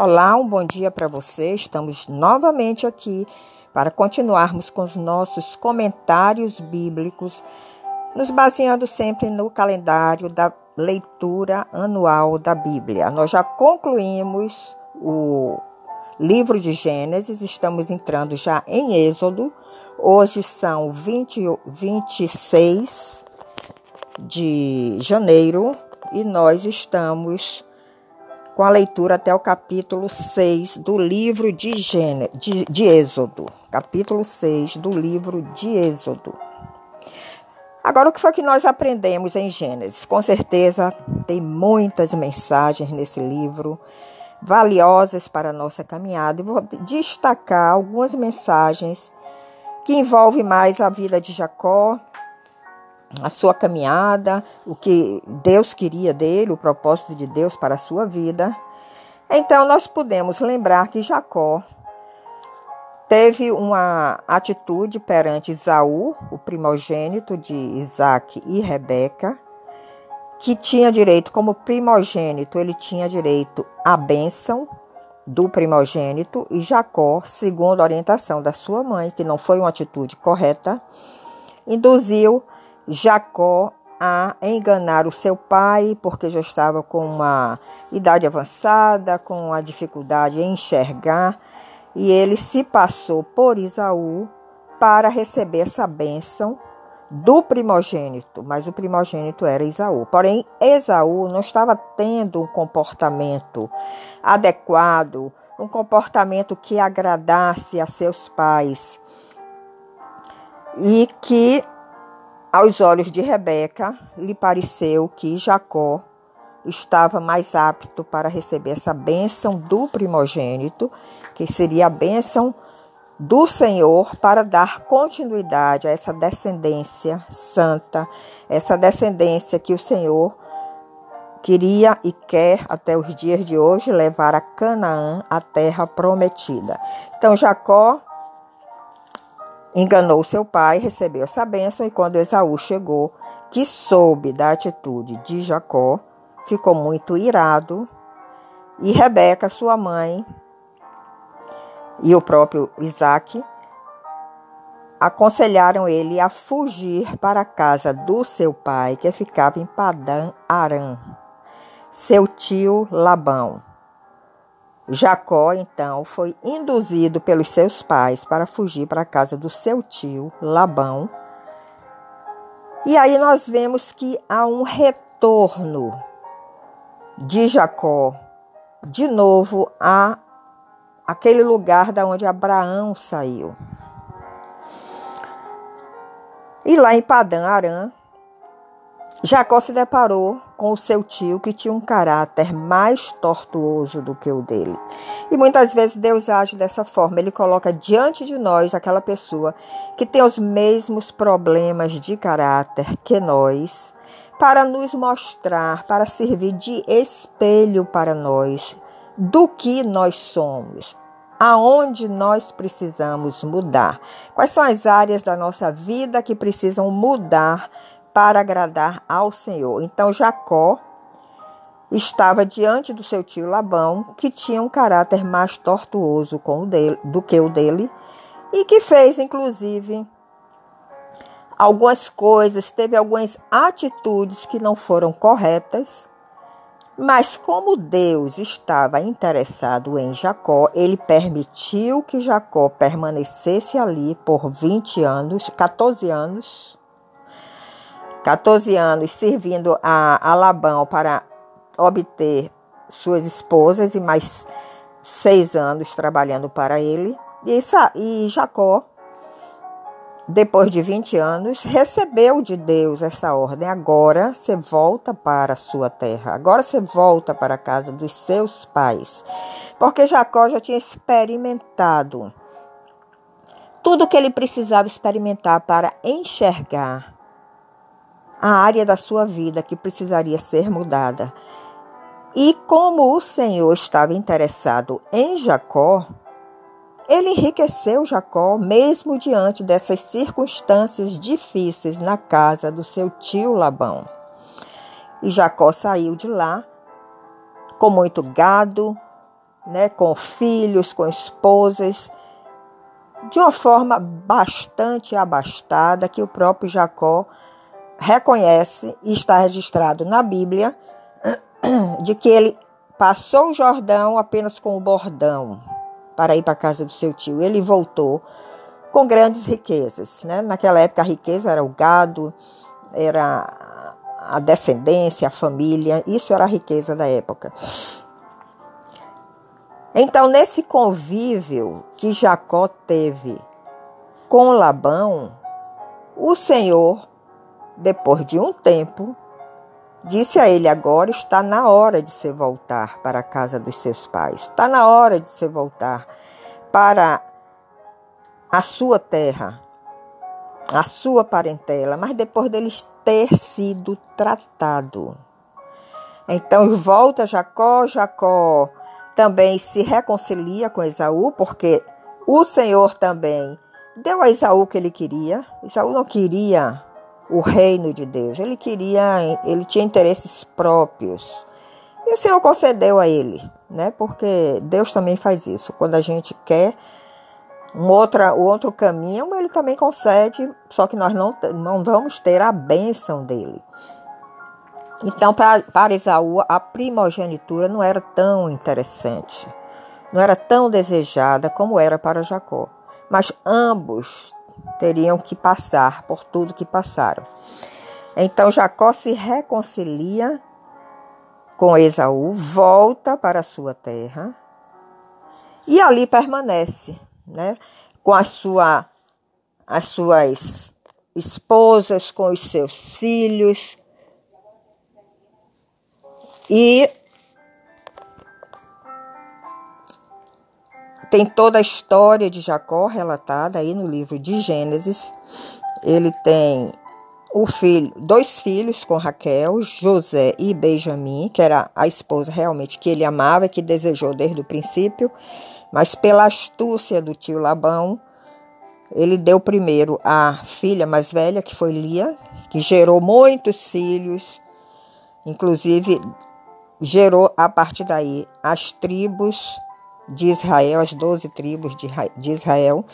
Olá, um bom dia para você. Estamos novamente aqui para continuarmos com os nossos comentários bíblicos, nos baseando sempre no calendário da leitura anual da Bíblia. Nós já concluímos o livro de Gênesis, estamos entrando já em Êxodo. Hoje são 20, 26 de janeiro e nós estamos com a leitura até o capítulo 6 do livro de, Gênesis, de, de Êxodo. Capítulo 6 do livro de Êxodo. Agora, o que foi que nós aprendemos em Gênesis? Com certeza tem muitas mensagens nesse livro valiosas para a nossa caminhada. E vou destacar algumas mensagens que envolvem mais a vida de Jacó a sua caminhada, o que Deus queria dele, o propósito de Deus para a sua vida. Então nós podemos lembrar que Jacó teve uma atitude perante Isaú, o primogênito de Isaac e Rebeca, que tinha direito, como primogênito, ele tinha direito à bênção do primogênito, e Jacó, segundo a orientação da sua mãe, que não foi uma atitude correta, induziu Jacó a enganar o seu pai, porque já estava com uma idade avançada, com a dificuldade em enxergar, e ele se passou por Isaú para receber essa bênção do primogênito, mas o primogênito era Esaú. Porém, Esaú não estava tendo um comportamento adequado, um comportamento que agradasse a seus pais e que aos olhos de Rebeca, lhe pareceu que Jacó estava mais apto para receber essa bênção do primogênito, que seria a bênção do Senhor para dar continuidade a essa descendência santa, essa descendência que o Senhor queria e quer até os dias de hoje levar a Canaã, a terra prometida. Então Jacó Enganou seu pai, recebeu essa bênção, e quando Esaú chegou, que soube da atitude de Jacó, ficou muito irado, e Rebeca, sua mãe, e o próprio Isaac aconselharam ele a fugir para a casa do seu pai, que ficava em Padã Arã, seu tio Labão. Jacó, então, foi induzido pelos seus pais para fugir para a casa do seu tio Labão. E aí nós vemos que há um retorno de Jacó de novo a aquele lugar da onde Abraão saiu. E lá em Padã Arã, Jacó se deparou com o seu tio que tinha um caráter mais tortuoso do que o dele. E muitas vezes Deus age dessa forma, ele coloca diante de nós aquela pessoa que tem os mesmos problemas de caráter que nós, para nos mostrar, para servir de espelho para nós do que nós somos, aonde nós precisamos mudar. Quais são as áreas da nossa vida que precisam mudar para agradar ao Senhor. Então Jacó estava diante do seu tio Labão, que tinha um caráter mais tortuoso dele, do que o dele, e que fez, inclusive, algumas coisas, teve algumas atitudes que não foram corretas, mas como Deus estava interessado em Jacó, ele permitiu que Jacó permanecesse ali por 20 anos, 14 anos, 14 anos servindo a, a Labão para obter suas esposas e mais seis anos trabalhando para ele. E, e Jacó, depois de 20 anos, recebeu de Deus essa ordem. Agora você volta para a sua terra, agora você volta para a casa dos seus pais. Porque Jacó já tinha experimentado tudo o que ele precisava experimentar para enxergar a área da sua vida que precisaria ser mudada. E como o Senhor estava interessado em Jacó, ele enriqueceu Jacó, mesmo diante dessas circunstâncias difíceis na casa do seu tio Labão. E Jacó saiu de lá com muito gado, né, com filhos, com esposas, de uma forma bastante abastada que o próprio Jacó reconhece e está registrado na Bíblia de que ele passou o Jordão apenas com o bordão para ir para a casa do seu tio. Ele voltou com grandes riquezas. Né? Naquela época a riqueza era o gado, era a descendência, a família, isso era a riqueza da época. Então, nesse convívio que Jacó teve com Labão, o Senhor, depois de um tempo, disse a ele: Agora está na hora de se voltar para a casa dos seus pais, está na hora de se voltar para a sua terra, a sua parentela, mas depois deles ter sido tratado. Então volta Jacó, Jacó também se reconcilia com Esaú, porque o Senhor também deu a Esaú o que ele queria. Esaú não queria o reino de Deus, ele queria, ele tinha interesses próprios. E o Senhor concedeu a ele, né? Porque Deus também faz isso. Quando a gente quer um outra, outro caminho, ele também concede, só que nós não, não vamos ter a bênção dele. Então, para, para a primogenitura não era tão interessante, não era tão desejada como era para Jacó. Mas ambos teriam que passar por tudo que passaram. Então, Jacó se reconcilia com Esaú, volta para a sua terra e ali permanece, né? Com a sua, as suas esposas, com os seus filhos, e tem toda a história de Jacó relatada aí no livro de Gênesis. Ele tem o filho, dois filhos com Raquel, José e Benjamim, que era a esposa realmente que ele amava e que desejou desde o princípio, mas pela astúcia do tio Labão, ele deu primeiro a filha mais velha, que foi Lia, que gerou muitos filhos, inclusive gerou a partir daí as tribos de Israel, as doze tribos de Israel.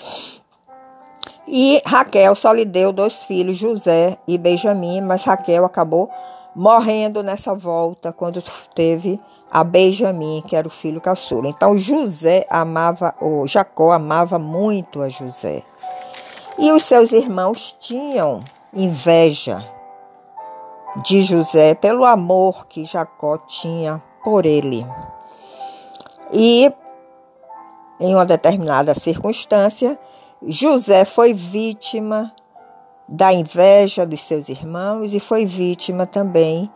E Raquel só lhe deu dois filhos, José e Benjamim, mas Raquel acabou morrendo nessa volta quando teve a Benjamim, que era o filho caçula. Então José amava, ou Jacó amava muito a José. E os seus irmãos tinham inveja de José pelo amor que Jacó tinha por ele. E em uma determinada circunstância, José foi vítima da inveja dos seus irmãos e foi vítima também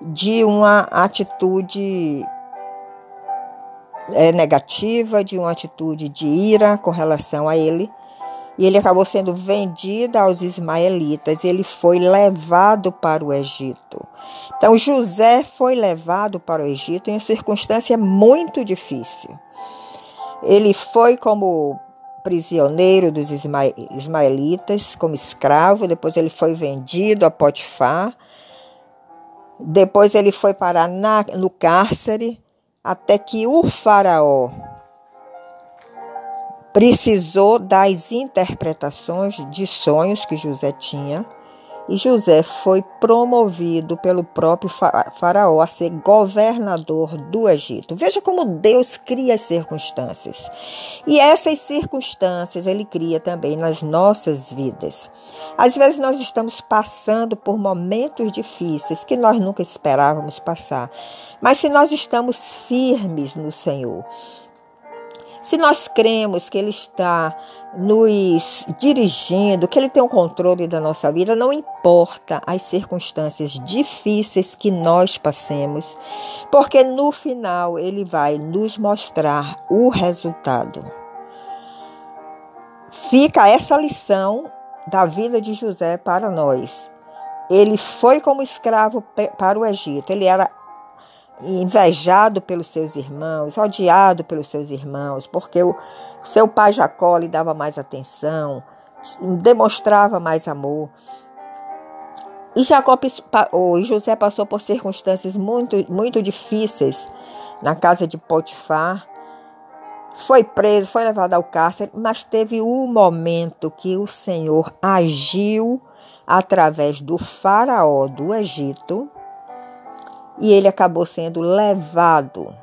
de uma atitude é, negativa, de uma atitude de ira com relação a ele e ele acabou sendo vendido aos ismaelitas. Ele foi levado para o Egito. Então José foi levado para o Egito em uma circunstância muito difícil. Ele foi como prisioneiro dos ismaelitas, como escravo, depois ele foi vendido a Potifar, depois ele foi parar na, no cárcere, até que o faraó precisou das interpretações de sonhos que José tinha e José foi promovido pelo próprio Faraó a ser governador do Egito. Veja como Deus cria as circunstâncias. E essas circunstâncias ele cria também nas nossas vidas. Às vezes nós estamos passando por momentos difíceis que nós nunca esperávamos passar. Mas se nós estamos firmes no Senhor, se nós cremos que Ele está nos dirigindo, que Ele tem o controle da nossa vida, não importa as circunstâncias difíceis que nós passemos, porque no final Ele vai nos mostrar o resultado. Fica essa lição da vida de José para nós. Ele foi como escravo para o Egito, ele era invejado pelos seus irmãos, odiado pelos seus irmãos, porque o seu pai Jacó lhe dava mais atenção, demonstrava mais amor. E Jacó ou José passou por circunstâncias muito, muito difíceis na casa de Potifar, foi preso, foi levado ao cárcere, mas teve um momento que o Senhor agiu através do faraó do Egito e ele acabou sendo levado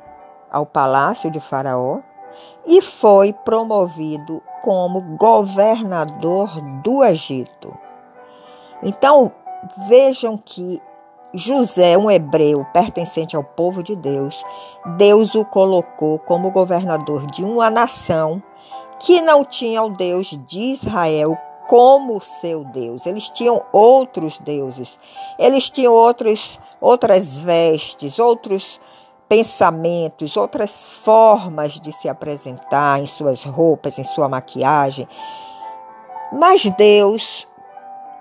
ao palácio de Faraó e foi promovido como governador do Egito. Então, vejam que José, um hebreu pertencente ao povo de Deus, Deus o colocou como governador de uma nação que não tinha o Deus de Israel como seu Deus. Eles tinham outros deuses, eles tinham outros, outras vestes, outros pensamentos, outras formas de se apresentar em suas roupas, em sua maquiagem. Mas Deus,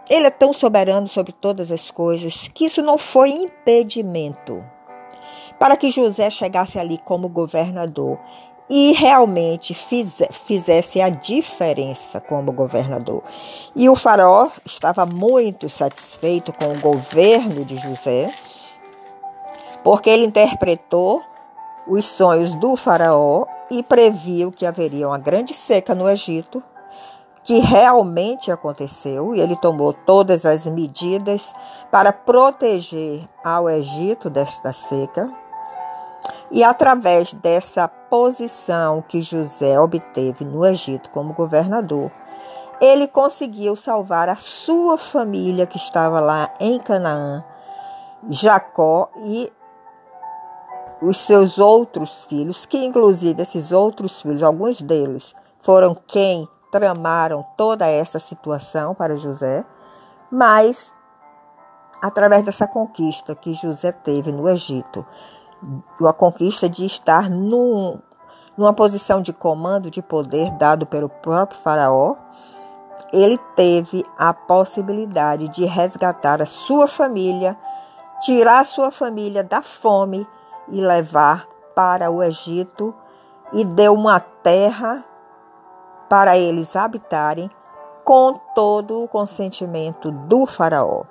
Ele é tão soberano sobre todas as coisas que isso não foi impedimento para que José chegasse ali como governador e realmente fizesse a diferença como governador. E o faraó estava muito satisfeito com o governo de José porque ele interpretou os sonhos do Faraó e previu que haveria uma grande seca no Egito, que realmente aconteceu, e ele tomou todas as medidas para proteger ao Egito desta seca. E através dessa posição que José obteve no Egito como governador, ele conseguiu salvar a sua família que estava lá em Canaã, Jacó e os seus outros filhos, que inclusive esses outros filhos, alguns deles, foram quem tramaram toda essa situação para José, mas através dessa conquista que José teve no Egito, a conquista de estar num, numa posição de comando, de poder dado pelo próprio Faraó, ele teve a possibilidade de resgatar a sua família, tirar a sua família da fome e levar para o Egito e deu uma terra para eles habitarem com todo o consentimento do faraó.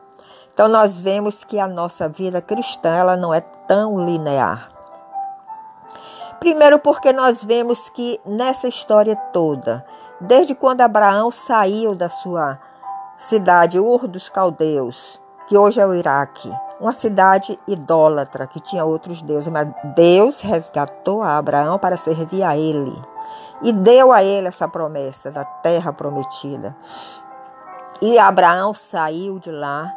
Então nós vemos que a nossa vida cristã ela não é tão linear. Primeiro porque nós vemos que nessa história toda, desde quando Abraão saiu da sua cidade Ur dos Caldeus, que hoje é o Iraque, uma cidade idólatra que tinha outros deuses, mas Deus resgatou a Abraão para servir a ele e deu a ele essa promessa da terra prometida. E Abraão saiu de lá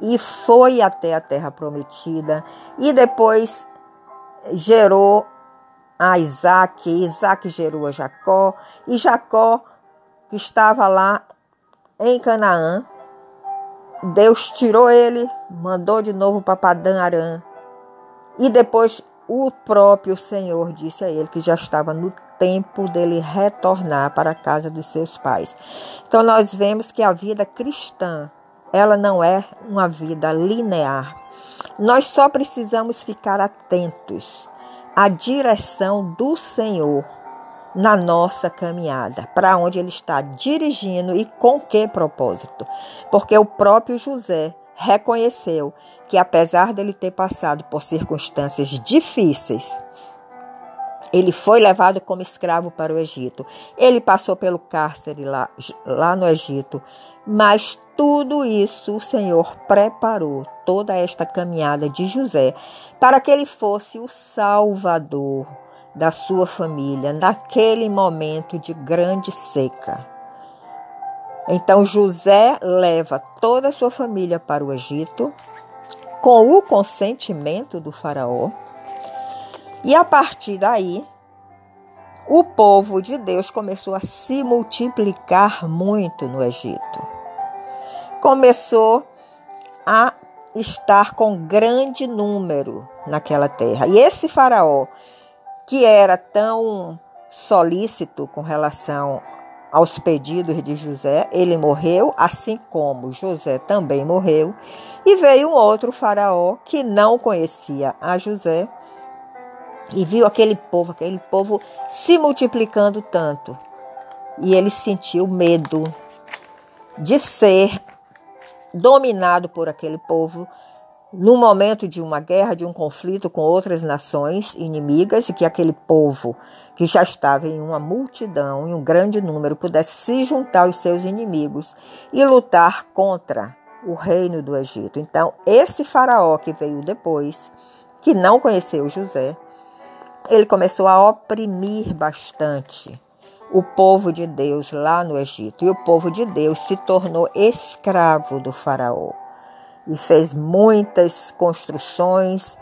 e foi até a terra prometida e depois gerou a Isaac, Isaac gerou a Jacó e Jacó que estava lá em Canaã Deus tirou ele, mandou de novo para Padã Arã. E depois o próprio Senhor disse a ele que já estava no tempo dele retornar para a casa dos seus pais. Então nós vemos que a vida cristã, ela não é uma vida linear. Nós só precisamos ficar atentos à direção do Senhor na nossa caminhada, para onde ele está dirigindo e com que propósito. Porque o próprio José reconheceu que, apesar dele ter passado por circunstâncias difíceis, ele foi levado como escravo para o Egito. Ele passou pelo cárcere lá, lá no Egito. Mas tudo isso o Senhor preparou, toda esta caminhada de José, para que ele fosse o Salvador da sua família naquele momento de grande seca. Então José leva toda a sua família para o Egito com o consentimento do faraó. E a partir daí, o povo de Deus começou a se multiplicar muito no Egito. Começou a estar com grande número naquela terra. E esse faraó que era tão solícito com relação aos pedidos de José, ele morreu, assim como José também morreu, e veio um outro faraó que não conhecia a José e viu aquele povo, aquele povo se multiplicando tanto. E ele sentiu medo de ser dominado por aquele povo no momento de uma guerra, de um conflito com outras nações inimigas, e que aquele povo que já estava em uma multidão, em um grande número, pudesse se juntar aos seus inimigos e lutar contra o reino do Egito. Então, esse faraó que veio depois, que não conheceu José, ele começou a oprimir bastante o povo de Deus lá no Egito. E o povo de Deus se tornou escravo do Faraó e fez muitas construções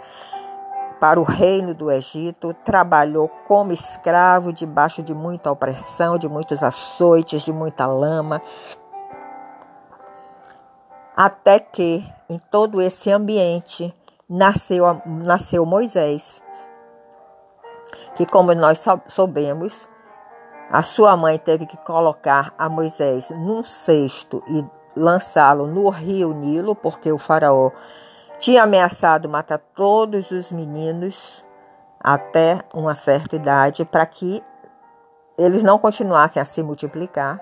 para o reino do Egito, trabalhou como escravo debaixo de muita opressão, de muitos açoites, de muita lama, até que em todo esse ambiente nasceu, nasceu Moisés, que como nós soubemos, a sua mãe teve que colocar a Moisés num cesto e lançá-lo no rio Nilo, porque o faraó tinha ameaçado matar todos os meninos até uma certa idade para que eles não continuassem a se multiplicar.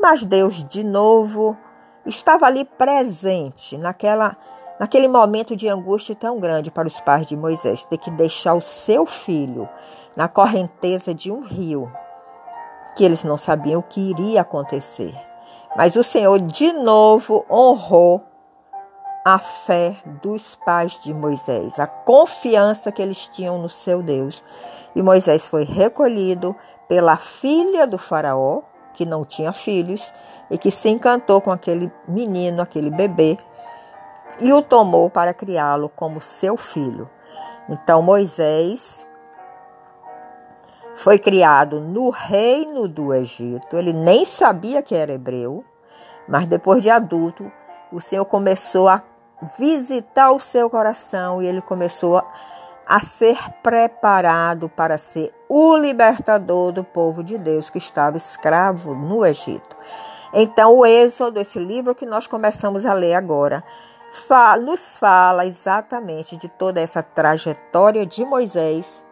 Mas Deus de novo estava ali presente naquela naquele momento de angústia tão grande para os pais de Moisés, ter que deixar o seu filho na correnteza de um rio, que eles não sabiam o que iria acontecer. Mas o Senhor de novo honrou a fé dos pais de Moisés, a confiança que eles tinham no seu Deus. E Moisés foi recolhido pela filha do Faraó, que não tinha filhos, e que se encantou com aquele menino, aquele bebê, e o tomou para criá-lo como seu filho. Então Moisés foi criado no reino do Egito. Ele nem sabia que era hebreu, mas depois de adulto, o Senhor começou a visitar o seu coração e ele começou a, ser preparado para ser o libertador do povo de Deus que estava escravo no Egito. Então, o Êxodo, esse livro que nós começamos a ler agora, nos fala exatamente de toda essa trajetória de Moisés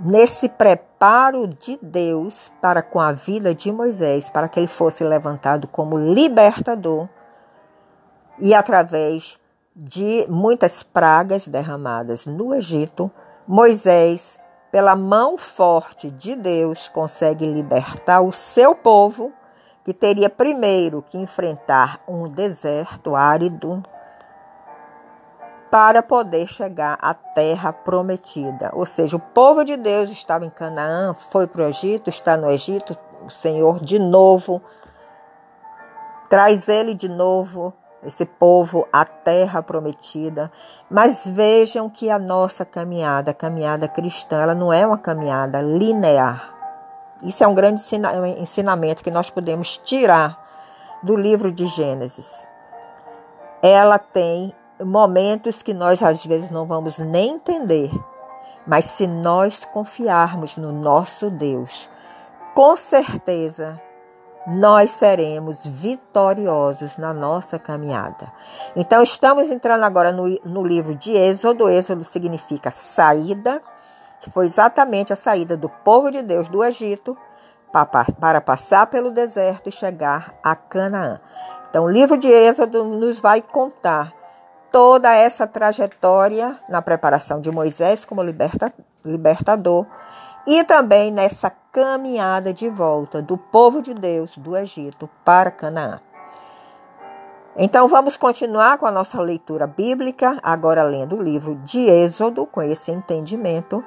nesse preparo de Deus para com a vida de Moisés, para que ele fosse levantado como libertador e através de muitas pragas derramadas no Egito, Moisés, pela mão forte de Deus, consegue libertar o seu povo, que teria primeiro que enfrentar um deserto árido, para poder chegar à terra prometida. Ou seja, o povo de Deus estava em Canaã, foi para o Egito, está no Egito, o Senhor de novo traz ele de novo, esse povo, à terra prometida. Mas vejam que a nossa caminhada, a caminhada cristã, ela não é uma caminhada linear. Isso é um grande ensinamento que nós podemos tirar do livro de Gênesis. Ela tem momentos que nós às vezes não vamos nem entender, mas se nós confiarmos no nosso Deus, com certeza nós seremos vitoriosos na nossa caminhada. Então, estamos entrando agora no, no livro de Êxodo. Êxodo significa saída, que foi exatamente a saída do povo de Deus do Egito para, para passar pelo deserto e chegar a Canaã. Então, o livro de Êxodo nos vai contar toda essa trajetória na preparação de Moisés como liberta, libertador e também nessa caminhada de volta do povo de Deus do Egito para Canaã. Então vamos continuar com a nossa leitura bíblica, agora lendo o livro de Êxodo, com esse entendimento,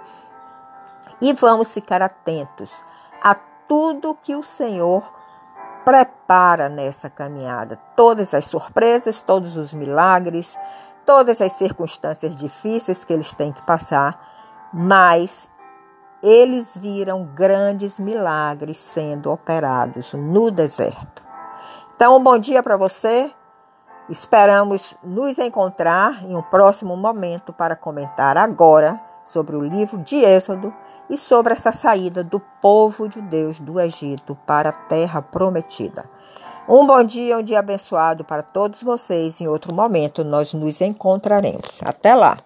e vamos ficar atentos a tudo que o Senhor prepara nessa caminhada. Todas as surpresas, todos os milagres, todas as circunstâncias difíceis que eles têm que passar, mas eles viram grandes milagres sendo operados no deserto. Então, um bom dia para você. Esperamos nos encontrar em um próximo momento para comentar agora sobre o livro de Êxodo e sobre essa saída do povo de Deus do Egito para a terra prometida. Um bom dia, um dia abençoado para todos vocês. Em outro momento nós nos encontraremos. Até lá!